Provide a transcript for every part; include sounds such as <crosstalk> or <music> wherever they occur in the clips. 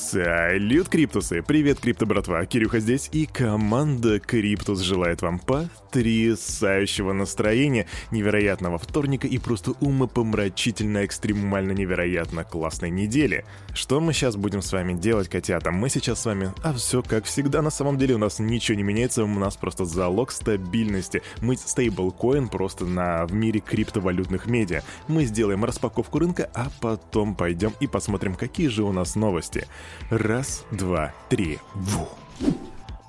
Салют, Криптусы! Привет, Крипто братва! Кирюха здесь, и команда Криптус желает вам потрясающего настроения, невероятного вторника и просто умопомрачительно, экстремально невероятно классной недели. Что мы сейчас будем с вами делать, котята? Мы сейчас с вами... А все как всегда, на самом деле у нас ничего не меняется, у нас просто залог стабильности. Мы стейблкоин просто на, в мире криптовалютных медиа. Мы сделаем распаковку рынка, а потом пойдем и посмотрим, какие же у нас новости. Раз, два, три. Ву.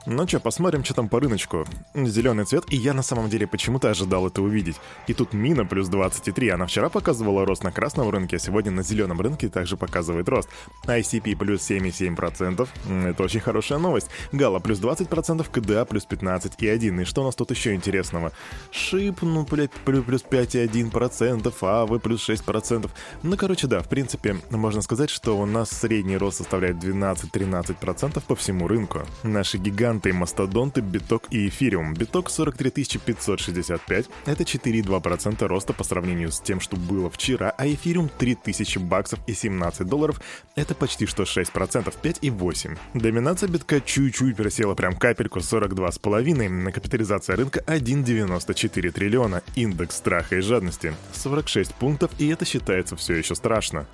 Ну что, посмотрим, что там по рыночку. Зеленый цвет, и я на самом деле почему-то ожидал это увидеть. И тут мина плюс 23, она вчера показывала рост на красном рынке, а сегодня на зеленом рынке также показывает рост. ICP плюс 7,7%, это очень хорошая новость. Гала плюс 20%, КДА плюс 15,1%. И что у нас тут еще интересного? Шип, ну, блядь, плюс 5,1%, АВ плюс 6%. Ну, короче, да, в принципе, можно сказать, что у нас средний рост составляет 12-13% по всему рынку. Наши гиганты гиганты, мастодонты, биток и эфириум. Биток 43 565, это 4,2% роста по сравнению с тем, что было вчера, а эфириум 3000 баксов и 17 долларов, это почти что 6%, 5,8. Доминация битка чуть-чуть просела прям капельку 42,5, на капитализация рынка 1,94 триллиона, индекс страха и жадности 46 пунктов, и это считается все еще страшно.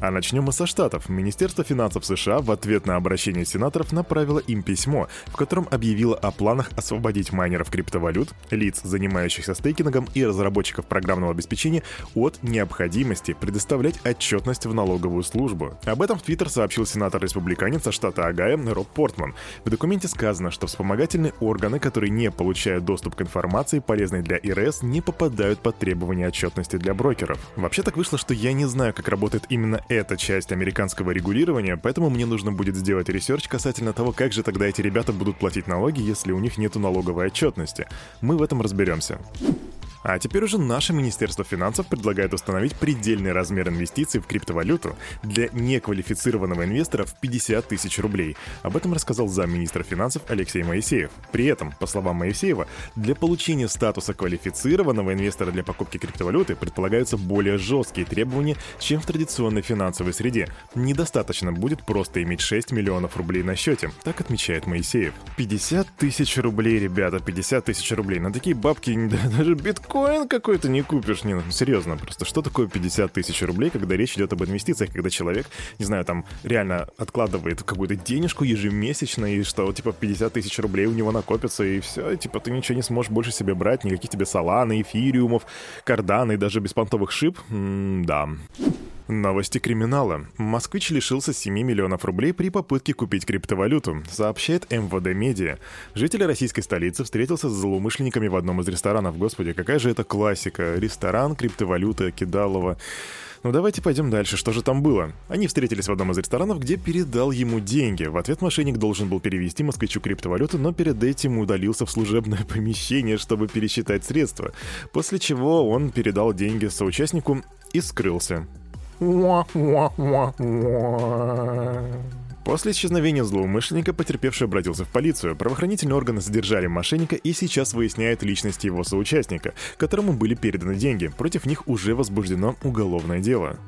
А начнем мы со Штатов. Министерство финансов США в ответ на обращение сенаторов направило им письмо, в котором объявило о планах освободить майнеров криптовалют, лиц, занимающихся стейкингом и разработчиков программного обеспечения от необходимости предоставлять отчетность в налоговую службу. Об этом в Твиттер сообщил сенатор-республиканец со штата Огайо Роб Портман. В документе сказано, что вспомогательные органы, которые не получают доступ к информации, полезной для IRS, не попадают под требования отчетности для брокеров. Вообще так вышло, что я не знаю, как работает именно эта часть американского регулирования, поэтому мне нужно будет сделать research касательно того, как же тогда эти ребята будут платить налоги, если у них нет налоговой отчетности. Мы в этом разберемся. А теперь уже наше Министерство финансов предлагает установить предельный размер инвестиций в криптовалюту для неквалифицированного инвестора в 50 тысяч рублей. Об этом рассказал замминистра финансов Алексей Моисеев. При этом, по словам Моисеева, для получения статуса квалифицированного инвестора для покупки криптовалюты предполагаются более жесткие требования, чем в традиционной финансовой среде. Недостаточно будет просто иметь 6 миллионов рублей на счете, так отмечает Моисеев. 50 тысяч рублей, ребята, 50 тысяч рублей. На такие бабки <laughs> даже биткоин биткоин какой-то не купишь. Не, ну, серьезно, просто что такое 50 тысяч рублей, когда речь идет об инвестициях, когда человек, не знаю, там реально откладывает какую-то денежку ежемесячно, и что, типа, 50 тысяч рублей у него накопится, и все, типа, ты ничего не сможешь больше себе брать, никаких тебе саланы, эфириумов, карданы, даже беспонтовых шип. М-да. Новости криминала. Москвич лишился 7 миллионов рублей при попытке купить криптовалюту, сообщает МВД Медиа. Житель российской столицы встретился с злоумышленниками в одном из ресторанов. Господи, какая же это классика. Ресторан, криптовалюта, кидалово. Ну давайте пойдем дальше, что же там было? Они встретились в одном из ресторанов, где передал ему деньги. В ответ мошенник должен был перевести москвичу криптовалюту, но перед этим удалился в служебное <laughs> помещение, чтобы пересчитать средства. После чего он передал деньги соучастнику и скрылся. После исчезновения злоумышленника потерпевший обратился в полицию. Правоохранительные органы задержали мошенника и сейчас выясняют личность его соучастника, которому были переданы деньги. Против них уже возбуждено уголовное дело.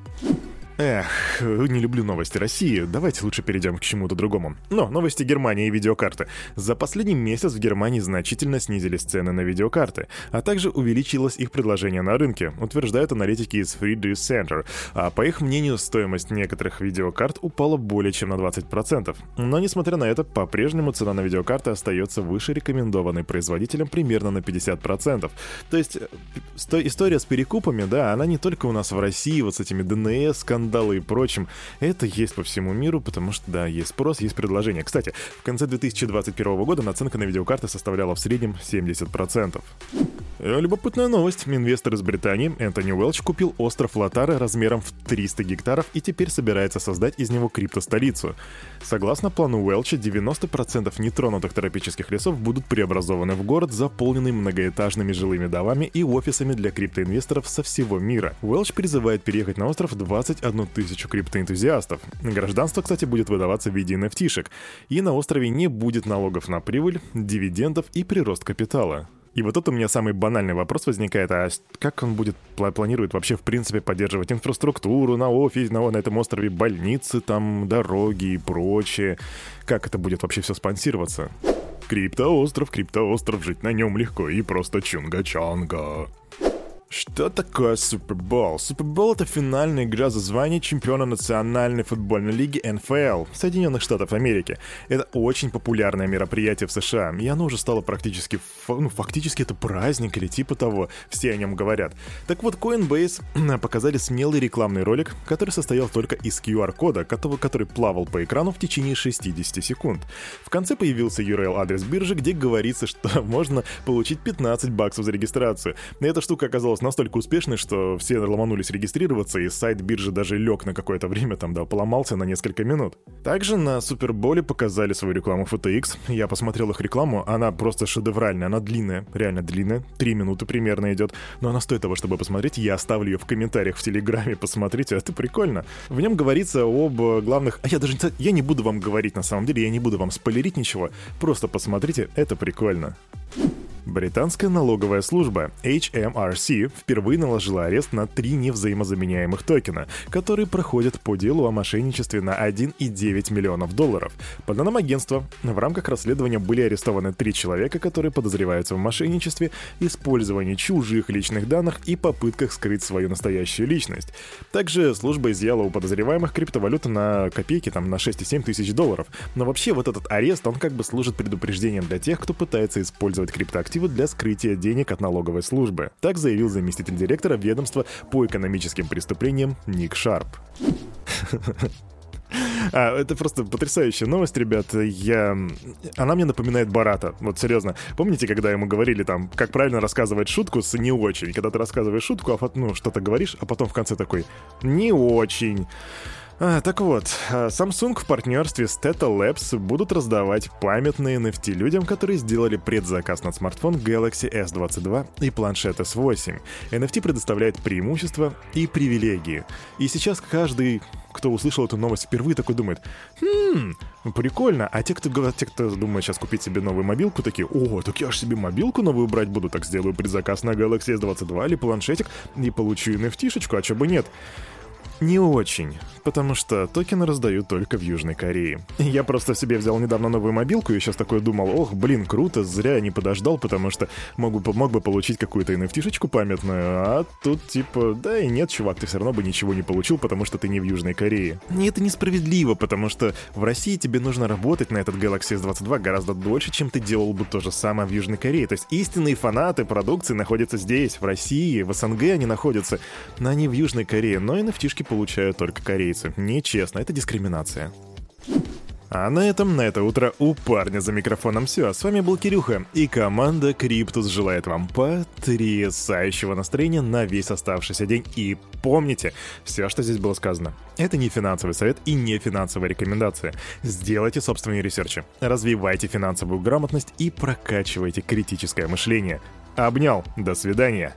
Эх, не люблю новости России. Давайте лучше перейдем к чему-то другому. Но новости Германии и видеокарты. За последний месяц в Германии значительно снизились цены на видеокарты, а также увеличилось их предложение на рынке, утверждают аналитики из Friedrich Center. А по их мнению, стоимость некоторых видеокарт упала более чем на 20%. Но несмотря на это, по-прежнему цена на видеокарты остается выше рекомендованной производителем примерно на 50%. То есть история с перекупами, да, она не только у нас в России, вот с этими ДНС, скандалами, скандалы и прочим, это есть по всему миру, потому что, да, есть спрос, есть предложение. Кстати, в конце 2021 года наценка на видеокарты составляла в среднем 70%. Э, любопытная новость. Инвестор из Британии Энтони Уэлч купил остров Латара размером в 300 гектаров и теперь собирается создать из него криптостолицу. Согласно плану Уэлча, 90% нетронутых тропических лесов будут преобразованы в город, заполненный многоэтажными жилыми домами и офисами для криптоинвесторов со всего мира. Уэлч призывает переехать на остров 21 тысячу криптоэнтузиастов. Гражданство, кстати, будет выдаваться в виде nft И на острове не будет налогов на прибыль, дивидендов и прирост капитала. И вот тут у меня самый банальный вопрос возникает, а как он будет, планирует вообще в принципе поддерживать инфраструктуру на офисе, на, на этом острове, больницы, там, дороги и прочее? Как это будет вообще все спонсироваться? Криптоостров, криптоостров, жить на нем легко и просто чунга-чанга. Что такое Супербол? Супербол — это финальная игра за звание чемпиона Национальной футбольной лиги НФЛ Соединенных Штатов Америки. Это очень популярное мероприятие в США, и оно уже стало практически, ну, фактически это праздник или типа того, все о нем говорят. Так вот, Coinbase показали смелый рекламный ролик, который состоял только из QR-кода, который, плавал по экрану в течение 60 секунд. В конце появился URL-адрес биржи, где говорится, что <laughs> можно получить 15 баксов за регистрацию. Эта штука оказалась оказалась настолько успешной, что все ломанулись регистрироваться, и сайт биржи даже лег на какое-то время, там, да, поломался на несколько минут. Также на Суперболе показали свою рекламу FTX. Я посмотрел их рекламу, она просто шедевральная, она длинная, реально длинная, три минуты примерно идет, но она стоит того, чтобы посмотреть. Я оставлю ее в комментариях в Телеграме, посмотрите, это прикольно. В нем говорится об главных... А я даже я не буду вам говорить на самом деле, я не буду вам спойлерить ничего, просто посмотрите, это прикольно. Британская налоговая служба HMRC впервые наложила арест на три невзаимозаменяемых токена, которые проходят по делу о мошенничестве на 1,9 миллионов долларов. По данным агентства, в рамках расследования были арестованы три человека, которые подозреваются в мошенничестве, использовании чужих личных данных и попытках скрыть свою настоящую личность. Также служба изъяла у подозреваемых криптовалюты на копейки, там на 6,7 тысяч долларов. Но вообще вот этот арест, он как бы служит предупреждением для тех, кто пытается использовать криптоактивы активы для скрытия денег от налоговой службы. Так заявил заместитель директора ведомства по экономическим преступлениям Ник Шарп. <laughs> А, это просто потрясающая новость, ребят. Я... Она мне напоминает Барата. Вот серьезно. Помните, когда ему говорили там, как правильно рассказывать шутку с не очень? Когда ты рассказываешь шутку, а ну, что-то говоришь, а потом в конце такой «не очень». А, так вот, а, Samsung в партнерстве с Teta Labs будут раздавать памятные NFT людям, которые сделали предзаказ на смартфон Galaxy S22 и планшет S8. NFT предоставляет преимущества и привилегии. И сейчас каждый кто услышал эту новость впервые, такой думает, хм, прикольно. А те, кто, те, кто думает сейчас купить себе новую мобилку, такие, о, так я ж себе мобилку новую брать буду, так сделаю предзаказ на Galaxy S22 или планшетик и получу NFT-шечку, а чё бы нет. Не очень, потому что токены раздают только в Южной Корее. Я просто себе взял недавно новую мобилку и сейчас такой думал, ох, блин, круто, зря я не подождал, потому что мог бы, мог бы получить какую-то NFT-шечку памятную, а тут типа, да и нет, чувак, ты все равно бы ничего не получил, потому что ты не в Южной Корее. И это несправедливо, потому что в России тебе нужно работать на этот Galaxy S22 гораздо дольше, чем ты делал бы то же самое в Южной Корее. То есть истинные фанаты продукции находятся здесь, в России, в СНГ они находятся, но они в Южной Корее, но NFT-шки получают только корейцы. Нечестно, это дискриминация. А на этом, на это утро у парня за микрофоном все. С вами был Кирюха, и команда Криптус желает вам потрясающего настроения на весь оставшийся день. И помните, все, что здесь было сказано, это не финансовый совет и не финансовая рекомендация. Сделайте собственные ресерчи, развивайте финансовую грамотность и прокачивайте критическое мышление. Обнял, до свидания.